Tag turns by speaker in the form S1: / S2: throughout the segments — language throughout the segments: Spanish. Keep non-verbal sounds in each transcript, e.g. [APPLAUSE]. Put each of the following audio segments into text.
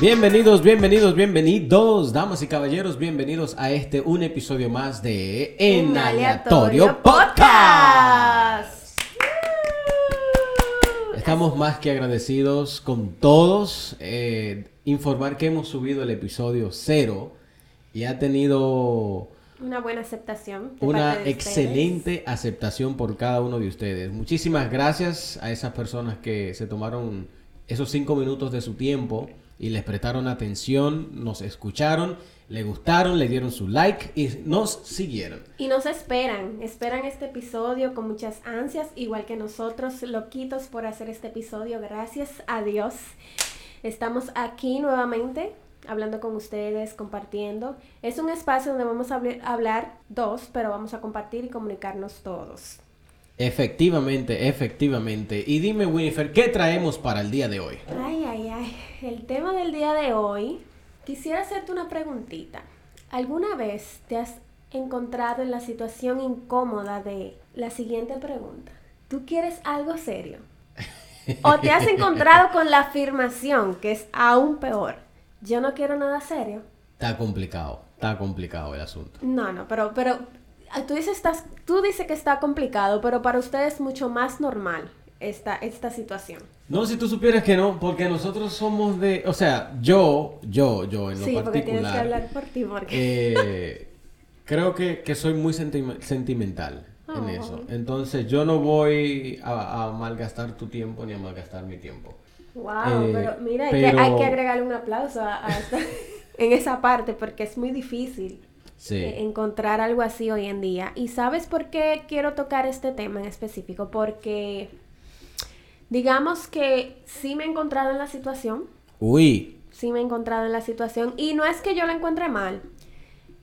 S1: Bienvenidos, bienvenidos, bienvenidos, damas y caballeros, bienvenidos a este un episodio más de En Aleatorio Podcast. Estamos más que agradecidos con todos. eh, informar que hemos subido el episodio cero y ha tenido
S2: Una buena aceptación.
S1: una excelente aceptación por cada uno de ustedes. Muchísimas gracias a esas personas que se tomaron esos cinco minutos de su tiempo y les prestaron atención, nos escucharon, le gustaron, le dieron su like y nos siguieron.
S2: Y nos esperan, esperan este episodio con muchas ansias, igual que nosotros, loquitos por hacer este episodio. Gracias a Dios. Estamos aquí nuevamente hablando con ustedes, compartiendo. Es un espacio donde vamos a habl- hablar dos, pero vamos a compartir y comunicarnos todos.
S1: Efectivamente, efectivamente. Y dime, Winifred, ¿qué traemos para el día de hoy?
S2: Ay, ay, ay. El tema del día de hoy, quisiera hacerte una preguntita. ¿Alguna vez te has encontrado en la situación incómoda de la siguiente pregunta? ¿Tú quieres algo serio? ¿O te has encontrado con la afirmación, que es aún peor? Yo no quiero nada serio.
S1: Está complicado, está complicado el asunto.
S2: No, no, pero, pero ah, tú dices, estás, tú dices que está complicado, pero para ustedes es mucho más normal esta, esta situación.
S1: No, si tú supieras que no, porque nosotros somos de, o sea, yo, yo, yo en lo
S2: Sí, porque tienes que
S1: particular,
S2: hablar por ti, porque...
S1: eh, creo que, que soy muy senti- sentimental en
S2: Oh.
S1: eso. Entonces yo no voy a, a malgastar tu tiempo ni a malgastar mi tiempo.
S2: Wow,
S1: Eh,
S2: pero mira, hay, que, hay que agregarle un aplauso a, a esta- [LAUGHS] en esa parte porque es muy difícil
S1: Sí.
S2: eh, encontrar algo así hoy en día. ¿Y sabes por qué quiero tocar este tema en específico? Porque digamos que sí me he encontrado en la situación,
S1: Uy,
S2: sí me he encontrado en la situación y no es que yo la encuentre mal.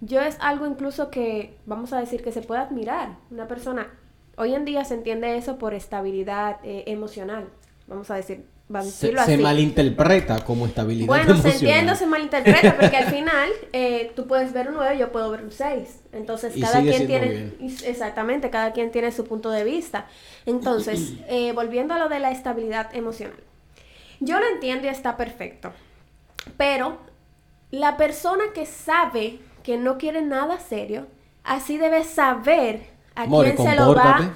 S2: Yo es algo incluso que, vamos a decir, que se puede admirar. Una persona, hoy en día se entiende eso por estabilidad eh, emocional. Vamos a decir, vamos
S1: se,
S2: decirlo
S1: se
S2: así.
S1: malinterpreta como estabilidad
S2: Bueno, se
S1: emocional.
S2: entiende, se malinterpreta, [LAUGHS] porque al final eh, tú puedes ver un 9, yo puedo ver un 6. Entonces,
S1: Y
S2: cada quien tiene. Exactamente, cada quien tiene su punto de vista. Entonces, [CLEARS THROAT] eh, volviendo a lo de la estabilidad emocional. Yo lo entiendo y está perfecto. Pero la persona que sabe que no quiere nada serio, así debe saber a
S1: More,
S2: quién se lo va.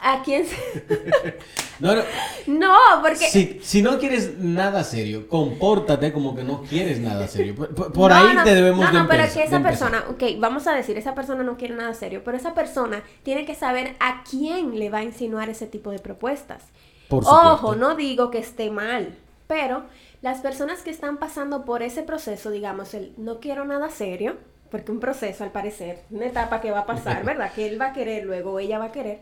S2: A quién se... [LAUGHS] [LAUGHS]
S1: No, no,
S2: No, porque.
S1: si, si no quieres nada serio, compórtate como que no quieres nada serio. Por, por- por
S2: No,
S1: ahí
S2: no,
S1: te debemos
S2: no,
S1: de
S2: no, pero que esa persona, ok, vamos a decir, esa persona no quiere nada serio, pero esa persona tiene que saber a quién le va a insinuar ese tipo de propuestas.
S1: Por supuesto.
S2: Ojo, no digo que esté mal, pero las personas que están pasando por ese proceso, digamos, el no quiero nada serio, porque un proceso al parecer, una etapa que va a pasar, [LAUGHS] ¿verdad? Que él va a querer luego, ella va a querer.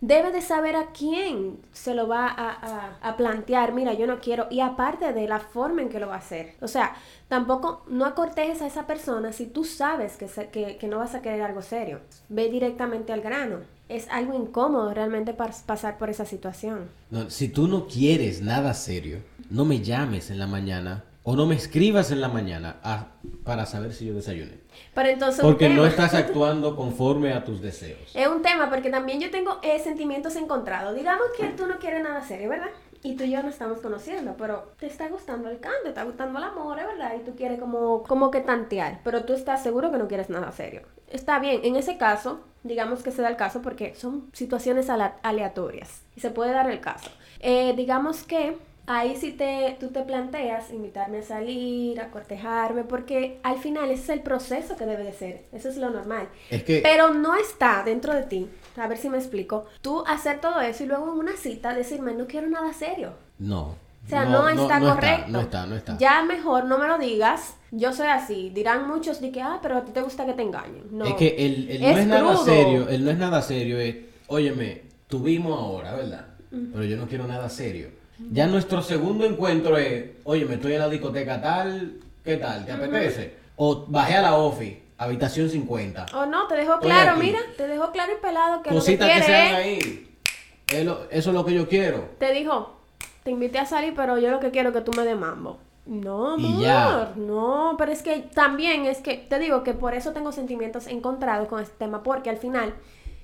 S2: Debe de saber a quién se lo va a, a- plantear, mira, yo no quiero, y aparte de la forma en que lo va a hacer. O sea, tampoco no acortejes a esa persona si tú sabes que, se- que, que no vas a querer algo serio. Ve directamente al grano. Es algo incómodo realmente pas- pasar por esa situación.
S1: No, si tú no quieres nada serio, no me llames en la mañana o no me escribas en la mañana a- para saber si yo desayuné.
S2: Pero entonces
S1: Porque no estás [LAUGHS] actuando conforme a tus deseos.
S2: Es un tema porque también yo tengo eh, sentimientos encontrados. Digamos que tú no quieres nada serio, ¿verdad? Y tú y yo nos estamos conociendo, pero te está gustando el canto, te está gustando el amor, ¿eh? ¿verdad? Y tú quieres como, como que tantear, pero tú estás seguro que no quieres nada serio. Está bien, en ese caso, digamos que se da el caso porque son situaciones aleatorias y se puede dar el caso. Eh, digamos que ahí sí te, tú te planteas invitarme a salir, a cortejarme, porque al final ese es el proceso que debe de ser, eso es lo normal.
S1: Es que
S2: Pero no está dentro de ti, a ver si me explico, tú hacer todo eso y luego en una cita decirme, no quiero nada serio.
S1: no.
S2: O sea, no, está
S1: no
S2: correcto.
S1: no está, no está.
S2: Ya mejor no me lo digas, yo soy así. Dirán muchos de que, ah, pero a ti te gusta que te engañen. No.
S1: Es que el, el
S2: Es
S1: no es nada serio, el no es nada serio es, óyeme, tuvimos ahora, ¿verdad? Pero yo no quiero nada serio. Ya nuestro segundo encuentro es, óyeme, estoy en la discoteca tal, ¿qué tal? ¿Te apetece? O bajé a la office, habitación 50.
S2: O no, te dejó
S1: Estoy
S2: claro,
S1: aquí.
S2: mira, te dejó claro y pelado que
S1: Cositas
S2: lo
S1: que
S2: que
S1: se hagan
S2: es
S1: ahí. Es lo- eso es lo que yo quiero.
S2: Te dijo, te invité a salir, pero yo lo que quiero es que tú me des mambo. No,
S1: Y
S2: amor,
S1: ya.
S2: no, pero es que también es que te digo que por eso tengo sentimientos encontrados con este tema, porque al final,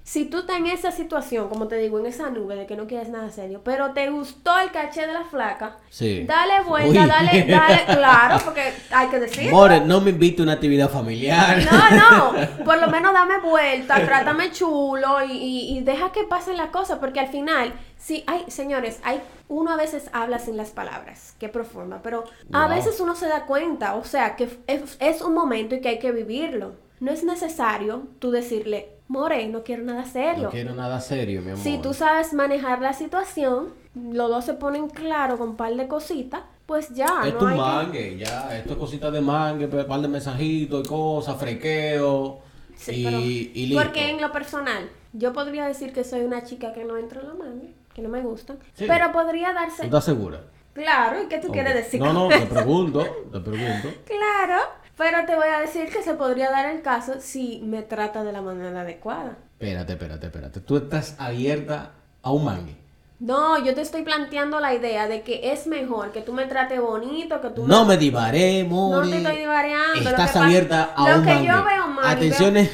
S2: si tú estás en esa situación, como te digo, en esa nube de que no quieres nada serio, pero te gustó el caché de la flaca,
S1: Sí.
S2: dale vuelta,
S1: Uy.
S2: dale, dale, [LAUGHS] claro, porque hay que decirlo.
S1: More, no me invite a una actividad familiar.
S2: No, no, [LAUGHS] por lo menos dame vuelta, trátame chulo y, y- y deja que pasen las cosas, porque al final, sí, hay, señores, hay, uno a veces habla sin las palabras, qué profunda, pero a
S1: Wow.
S2: veces uno se da cuenta, o sea, que es, es un momento y que hay que vivirlo. No es necesario tú decirle, More, no quiero nada serio.
S1: No quiero nada serio, mi amor.
S2: Si tú sabes manejar la situación, los dos se ponen claro con un par de cositas, pues ya.
S1: es
S2: no
S1: tu
S2: hay que-
S1: mangue, ya. Esto es cositas de mangue, un par de mensajitos y cosas, frequeo.
S2: Sí,
S1: y,
S2: pero-
S1: y listo.
S2: Porque en lo personal, yo podría decir que soy una chica que no entra en la mano, que no me gustan,
S1: Sí.
S2: pero podría
S1: ¿Tú
S2: darse...
S1: estás segura?
S2: Claro, ¿y qué tú quieres decir?
S1: No, no, te pregunto, te pregunto. [LAUGHS]
S2: Claro, pero te voy a decir que se podría dar el caso si me trata de la manera adecuada.
S1: Espérate, espérate, espérate. Tú estás abierta a un mangue.
S2: No, yo te estoy planteando la idea de que es mejor que tú me trates bonito, que tú
S1: No me divaré,
S2: No te estoy que
S1: Estás abierta a
S2: lo
S1: un
S2: que
S1: mangue.
S2: yo veo mal,
S1: Atención,
S2: veo-
S1: eh.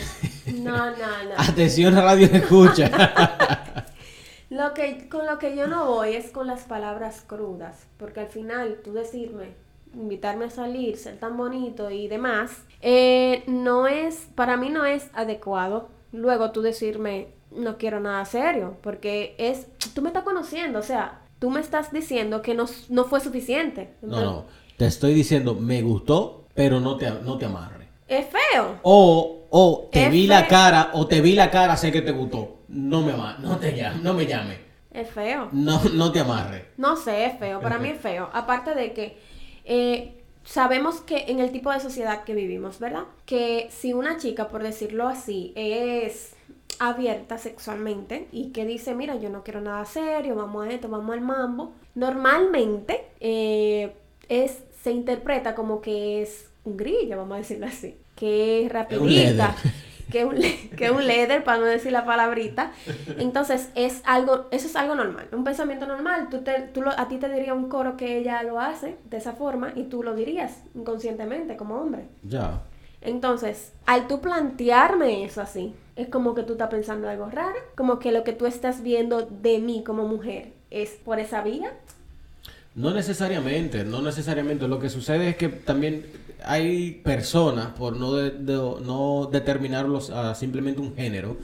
S2: No, no, no. [LAUGHS]
S1: atención radio escucha. [LAUGHS]
S2: Lo que, con lo que yo no voy es con las palabras crudas, porque al final tú decirme, invitarme a salir, ser tan bonito y demás, eh, no es, para mí no es adecuado. Luego tú decirme, no quiero nada serio, porque es, tú me estás conociendo, o sea, tú me estás diciendo que no, no fue suficiente.
S1: No, no. Te estoy diciendo, me gustó, pero no te, no te amarre.
S2: Es feo.
S1: O, o te
S2: Es
S1: vi la cara, o te vi la cara, sé que te gustó. No me no te llame, no me llame.
S2: Es feo.
S1: No, no te amarre.
S2: No sé, es feo, para mí es feo. Aparte de que eh, sabemos que en el tipo de sociedad que vivimos, ¿verdad? Que si una chica, por decirlo así, es abierta sexualmente y que dice, mira, yo no quiero nada serio, vamos a esto, vamos al mambo, normalmente eh, es, se interpreta como que es un grillo, vamos a decirlo así, que es rapidita. Que es un, que un leather, [LAUGHS] para no decir la palabrita. Entonces, es algo, eso es algo normal, un pensamiento normal. Tú te, tú lo- a ti te diría un coro que ella lo hace de esa forma y tú lo dirías inconscientemente como hombre.
S1: Ya.
S2: Entonces, al tú plantearme eso así, es como que tú estás pensando algo raro, como que lo que tú estás viendo de mí como mujer es por esa vía.
S1: No necesariamente, no necesariamente. Lo que sucede es que también hay personas, por no, de- de- no determinarlos a simplemente un género,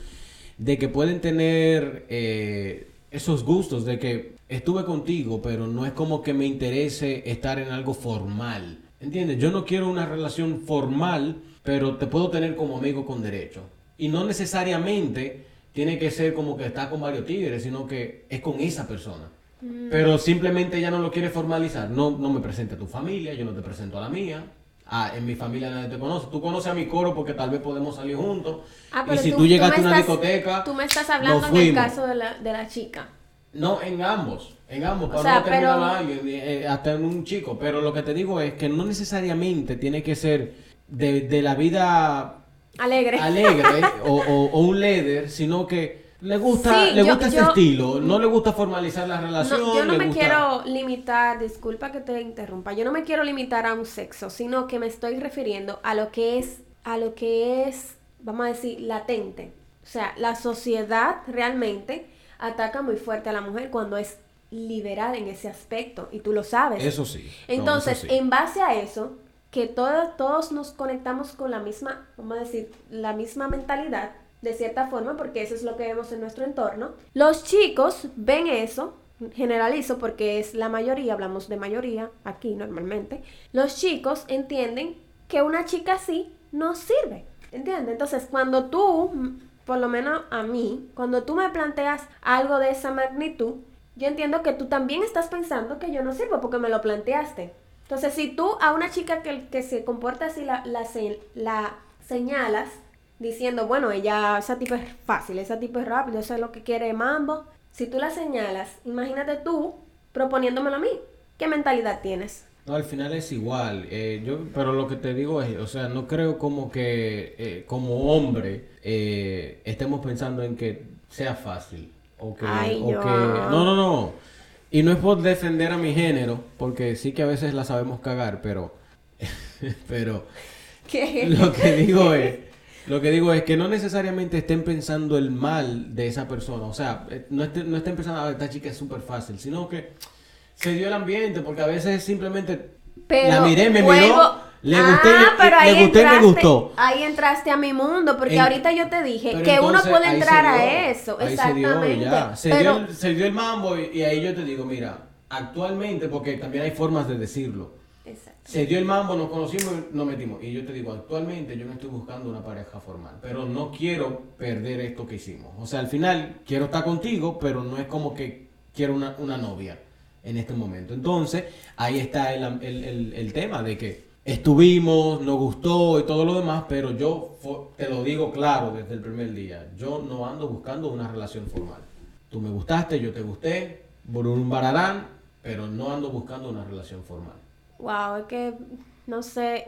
S1: de que pueden tener eh, esos gustos de que estuve contigo, pero no es como que me interese estar en algo formal. ¿Entiendes? Yo no quiero una relación formal, pero te puedo tener como amigo con derecho. Y no necesariamente tiene que ser como que está con varios tigres, sino que es con esa persona. Pero simplemente ella no lo quiere formalizar. No, no me presente a tu familia, yo no te presento a la mía. Ah, en mi familia nadie te conoce. Tú conoces a mi coro porque tal vez podemos salir juntos.
S2: Ah,
S1: y
S2: pero
S1: si tú, llegaste a una
S2: estás-
S1: discoteca,
S2: Tú me estás hablando en el caso de la, de la chica.
S1: No, en ambos. En ambos,
S2: O
S1: para
S2: sea,
S1: no
S2: pero-
S1: alguien, eh, hasta en un chico. Pero lo que te digo es que no necesariamente tiene que ser de, de la vida
S2: Alegre.
S1: alegre [LAUGHS] o, o- o un leader, sino que le gusta,
S2: Sí,
S1: le
S2: yo-
S1: gusta ese
S2: yo-
S1: estilo, no le gusta formalizar la relación.
S2: No, yo no
S1: le
S2: me
S1: gusta-
S2: quiero limitar, disculpa que te interrumpa, yo no me quiero limitar a un sexo, sino que me estoy refiriendo a lo que es, a lo que es, vamos a decir, latente. O sea, la sociedad realmente ataca muy fuerte a la mujer cuando es liberada en ese aspecto y tú lo sabes.
S1: Eso sí. no,
S2: Entonces,
S1: eso sí.
S2: en base a eso, que todos, todos nos conectamos con la misma, vamos a decir, la misma mentalidad, de cierta forma, porque eso es lo que vemos en nuestro entorno. Los chicos ven eso, generalizo porque es la mayoría, hablamos de mayoría aquí normalmente. Los chicos entienden que una chica así no sirve, ¿entiendes? Entonces, cuando tú, por lo menos a mí, cuando tú me planteas algo de esa magnitud, yo entiendo que tú también estás pensando que yo no sirvo porque me lo planteaste. Entonces, si tú a una chica que, que se comporta así la, la, la señalas diciendo, bueno, ella, esa tipo es fácil, esa tipo es rápido, eso es lo que quiere mambo. Si tú la señalas, imagínate tú proponiéndomelo a mí. ¿Qué mentalidad tienes?
S1: No, al final es igual. eh, yo, pero lo que te digo es, o sea, no creo como que eh, como hombre eh, estemos pensando en que sea fácil. o que,
S2: Ay,
S1: o
S2: yo-
S1: que- no, no, no. Y no es por defender a mi género, porque sí que a veces la sabemos cagar, pero, [LAUGHS] pero
S2: ¿Qué?
S1: lo que digo es, lo que digo es que no necesariamente estén pensando el mal de esa persona, o sea, eh, no, estén, no estén pensando, "Ah, esta chica es súper fácil, sino que se dio el ambiente, porque a veces simplemente
S2: Pero
S1: la miré, me
S2: vuelvo-
S1: miró, le
S2: Ah,
S1: gusté, le
S2: ahí
S1: gusté y me
S2: entraste-
S1: gustó.
S2: Ahí entraste a mi mundo, porque
S1: En-
S2: ahorita yo te dije que uno puede entrar a eso.
S1: ahí se dio,
S2: Exactamente.
S1: ya. Se,
S2: pero,
S1: dio el, se dio el mambo y, y ahí yo te digo, mira, actualmente, porque también hay formas de decirlo.
S2: Exacto.
S1: Se dio el mambo, nos conocimos nos metimos. Y yo te digo, actualmente yo no estoy buscando una pareja formal, pero no quiero perder esto que hicimos. O sea, al final quiero estar contigo, pero no es como que quiero una, una novia en este momento. Entonces, ahí está el, el- el- tema de que estuvimos, nos gustó y todo lo demás, pero yo te lo digo claro desde el primer día, yo no ando buscando una relación formal. Tú me gustaste, yo te gusté, bararán, pero no ando buscando una relación formal.
S2: Wow, es que no sé.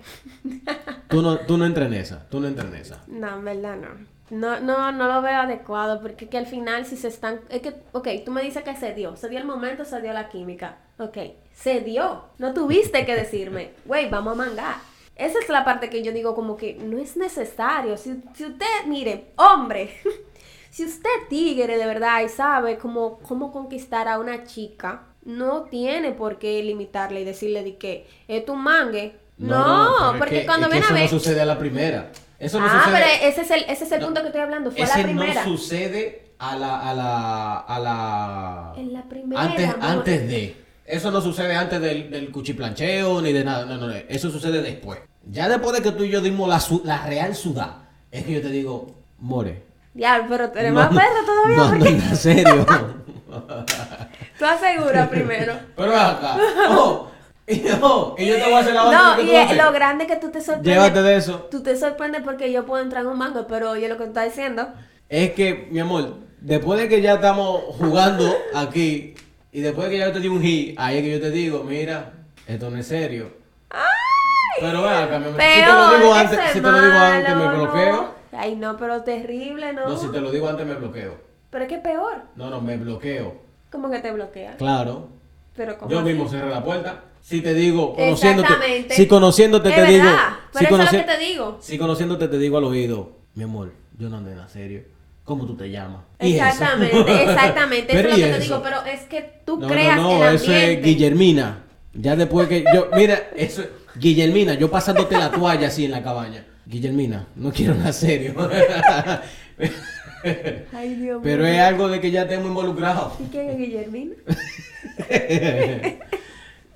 S1: Tú no, tú no entras en esa, tú no entras en esa.
S2: No, en verdad no. No, no, no lo veo adecuado porque que al final si se están... Es que, ok, tú me dices que se dio. Se dio el momento, se dio la química. Ok, se dio. No tuviste que decirme, güey, vamos a mangar. Esa es la parte que yo digo como que no es necesario. Si, si usted, mire, hombre, [LAUGHS] si usted tigre de verdad y sabe cómo, cómo conquistar a una chica, no tiene por qué limitarle y decirle de que es tu mangue. No, porque
S1: que-
S2: cuando ven a
S1: eso
S2: ver...
S1: no sucede a la primera. Eso no
S2: ah,
S1: sucede.
S2: pero ese es el, ese es el
S1: No,
S2: punto que estoy hablando. Fue a
S1: ese
S2: la primera.
S1: no sucede a la, a la, a la...
S2: En la primera,
S1: Antes,
S2: amor.
S1: antes de. Eso no sucede antes del, del cuchiplancheo ni de nada. No, no, no. Eso sucede después. Ya después de que tú y yo dimos la, la real sudá, es que yo te digo, more.
S2: Ya, pero eres
S1: no-
S2: perro todavía.
S1: No, no,
S2: porque
S1: en serio. [LAUGHS]
S2: tú aseguras [LAUGHS] primero.
S1: Pero acá. Oh, y, oh, y yo te voy a hacer la otra
S2: No,
S1: que
S2: y
S1: tú
S2: es
S1: haces.
S2: lo grande que tú te sorprendes.
S1: Llévate de eso.
S2: Tú te sorprendes porque yo puedo entrar en un mango, pero oye lo que tú estás diciendo.
S1: Es que, mi amor, después de que ya estamos jugando aquí y después de que ya yo te di un hit, ahí es que yo te digo, mira, esto no es serio. Pero ven acá, mi amor, si te lo digo antes, si te lo digo antes me bloqueo.
S2: no. Ay, no, pero terrible, ¿no?
S1: No, si te lo digo antes me bloqueo.
S2: Pero es que peor.
S1: No, no, me bloqueo.
S2: ¿Cómo que te bloquea?
S1: Claro.
S2: Pero como
S1: Yo mismo cerré la puerta. Si te digo, conociéndote,
S2: Exactamente.
S1: si conociéndote
S2: Es
S1: te
S2: verdad,
S1: digo,
S2: pero
S1: si,
S2: eso es lo que te digo.
S1: si conociéndote te digo al oído, mi amor, yo no ando en serio. ¿Cómo tú te llamas? ¿Y eso?
S2: Exactamente, [LAUGHS] exactamente. Eso
S1: Pero
S2: es
S1: ¿y
S2: lo que te
S1: eso?
S2: digo, pero es que tú
S1: No,
S2: creas
S1: no, no,
S2: el
S1: eso es Guillermina. Ya después que yo, mira, eso, Guillermina, yo pasándote la toalla así en la cabaña. Guillermina, no quiero nada serio. [LAUGHS]
S2: Ay, Dios [LAUGHS]
S1: Pero es algo de que ya estemos involucrados.
S2: ¿Y quién es Guillermina? [LAUGHS]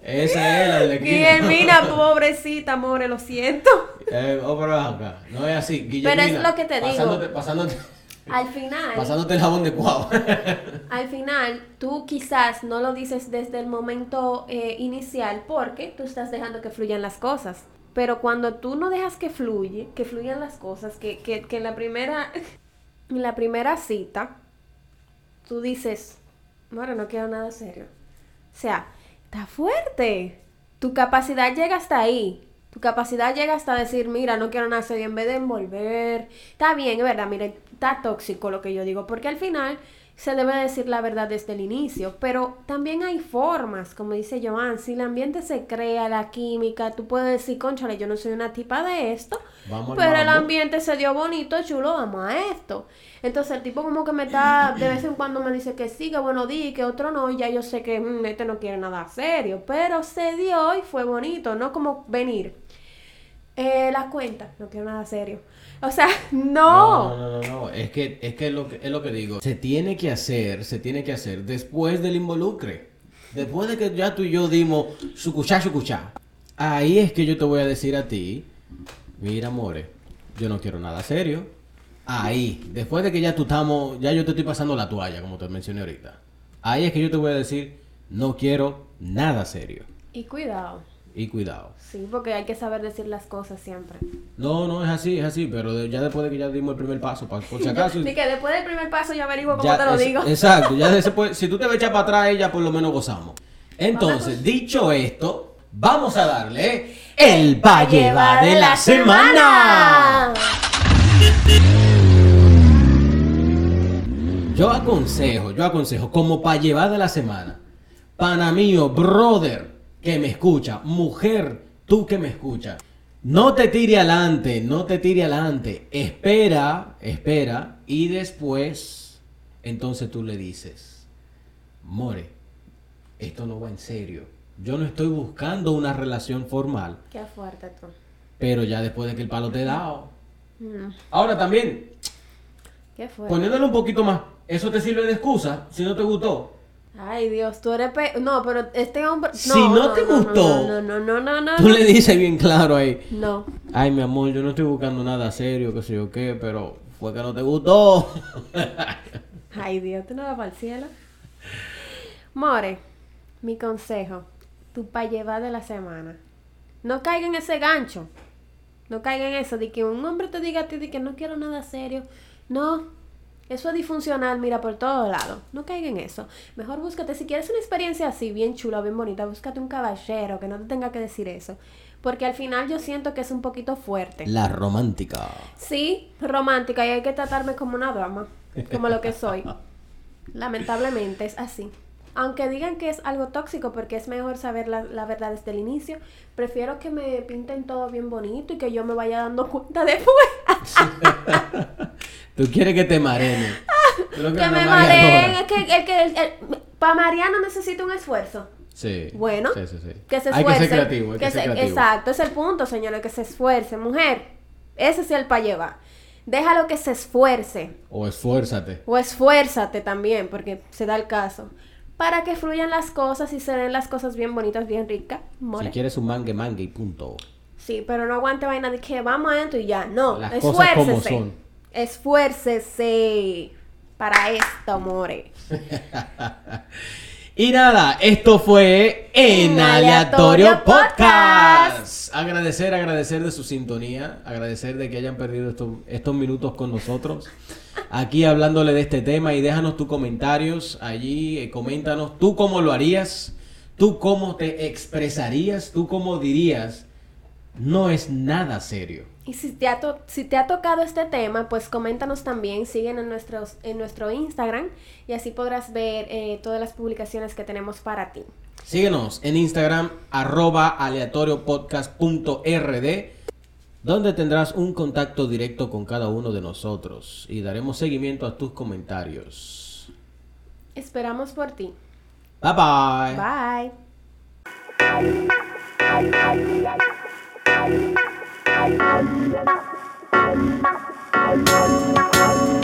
S1: Esa es la de la.
S2: Guillermina, [LAUGHS] pobrecita, more, lo siento.
S1: Eh, oh, pero acá. No es así. Guillermina.
S2: es lo que te digo.
S1: Pasándote, pasándote,
S2: Al final,
S1: pasándote el jabón de cuau.
S2: al final, tú quizás no lo dices desde el momento eh, inicial porque tú estás dejando que fluyan las cosas. Pero cuando tú no dejas que fluye, que fluyan las cosas, que, que, que en la primera, en la primera cita, tú dices, bueno, no quiero nada serio. O sea, está fuerte. Tu capacidad llega hasta ahí. Tu capacidad llega hasta decir, mira, no quiero nada serio en vez de envolver. Está bien, es verdad, mire, está tóxico lo que yo digo, porque al final se debe decir la verdad desde el inicio, pero también hay formas, como dice Joan, si el ambiente se crea, la química, tú puedes decir, conchale, yo no soy una tipa de esto,
S1: Vamos
S2: pero el ambiente se dio bonito, chulo, vamos a esto. Entonces el tipo como que me está, de vez en cuando me dice que sí, que bueno, di, que otro no, y ya yo sé que mm, este no quiere nada serio, pero se dio y fue bonito, no como venir. Eh, la cuenta, no quiero nada serio. O sea, [LAUGHS]
S1: No,
S2: no.
S1: no, no, no. Es que, es que es lo que es lo que digo. Se tiene que hacer, se tiene que hacer después del involucre. Después de que ya tú y yo dimos sucuchá, sucuchá. Ahí es que yo te voy a decir a ti, mira, amore, yo no quiero nada serio. Ahí, después de que ya tú estamos, ya yo te estoy pasando la toalla, como te mencioné ahorita. Ahí es que yo te voy a decir, no quiero nada serio.
S2: Y cuidado.
S1: Y cuidado.
S2: Sí, porque hay que saber decir las cosas siempre.
S1: No, no es así, es así, pero de- ya después de que ya dimos el primer paso, pa- por si [LAUGHS] acaso.
S2: Ni que después del primer paso yo averiguo cómo
S1: Ya,
S2: te lo
S1: es-
S2: digo.
S1: Exacto, ya después, [LAUGHS] si tú te vas a echar para atrás, ya por lo menos gozamos. Entonces, dicho esto, vamos a darle el Valle va de la semana. Yo aconsejo, yo aconsejo, como para llevar de la semana, pana mío, brother, que me escucha, mujer, tú que me escuchas, no te tire adelante, no te tire adelante, espera, espera, y después, entonces tú le dices, more, esto no va en serio, yo no estoy buscando una relación formal,
S2: Qué fuerte tú.
S1: pero ya después de que el palo te he dado.
S2: Mm,
S1: Ahora también,
S2: Qué fuerte.
S1: poniéndole un poquito más, eso te sirve de excusa si no te gustó.
S2: Ay, Dios, tú eres pe... No, pero este hombre...
S1: Si no te gustó,
S2: No, no, no, no, no.
S1: Tú le dices bien claro ahí.
S2: No.
S1: Ay, mi amor, yo no estoy buscando nada serio, qué sé yo qué, pero fue que no te gustó. [LAUGHS]
S2: Ay, Dios, tú no vas para el cielo. More, mi consejo, tu pa' llevar de la semana. No caiga en ese gancho. No caiga en eso de que un hombre te diga a ti de que no quiero nada serio. No, eso es disfuncional, mira, por todos lados. No caiga en eso. Mejor búscate, si quieres una experiencia así, bien chula, bien bonita, búscate un caballero que no te tenga que decir eso. Porque al final yo siento que es un poquito fuerte.
S1: La romántica.
S2: Sí, romántica y hay que tratarme como una dama, como lo que soy. [LAUGHS] Lamentablemente es así. Aunque digan que es algo tóxico porque es mejor saber la, la verdad desde el inicio, prefiero que me pinten todo bien bonito y que yo me vaya dando cuenta después.
S1: Tú quieres que te mareen.
S2: Que me mareen. Es que, el, que el- para Mariano necesita un esfuerzo.
S1: Sí.
S2: Bueno,
S1: Sí, sí, sí.
S2: que se
S1: Hay
S2: esfuerce.
S1: que ser creativo, hay que, ser
S2: se-
S1: creativo.
S2: Exacto, es el punto, señores, que se esfuerce. Mujer, ese es el pa' llevar. Déjalo que se esfuerce.
S1: O esfuérzate.
S2: O esfuérzate también, porque se da el caso. Para que fluyan las cosas y se den las cosas bien bonitas, bien ricas. More.
S1: Si quieres un mangue, mangue y punto.
S2: Sí, pero no aguante vaina de que vamos adentro y ya. No,
S1: Las cosas como
S2: esfuércese.
S1: son.
S2: Esfuércese para esto, more. [LAUGHS]
S1: Y nada, esto fue En
S2: Aleatorio
S1: Podcast.
S2: Podcast.
S1: Agradecer, agradecer de su sintonía, agradecer de que hayan perdido estos, estos minutos con nosotros. Aquí hablándole de este tema y déjanos tus comentarios allí, eh, coméntanos tú cómo lo harías, tú cómo te expresarías, tú cómo dirías, no es nada serio.
S2: Y si te, ha to- si te ha tocado este tema, pues coméntanos también, siguen en, nuestros, en nuestro Instagram y así podrás ver eh, todas las publicaciones que tenemos para ti.
S1: Síguenos en Instagram, arroba aleatoriopodcast.rd, donde tendrás un contacto directo con cada uno de nosotros y daremos seguimiento a tus comentarios.
S2: Esperamos por ti.
S1: Bye bye.
S2: Bye.
S3: Thank you.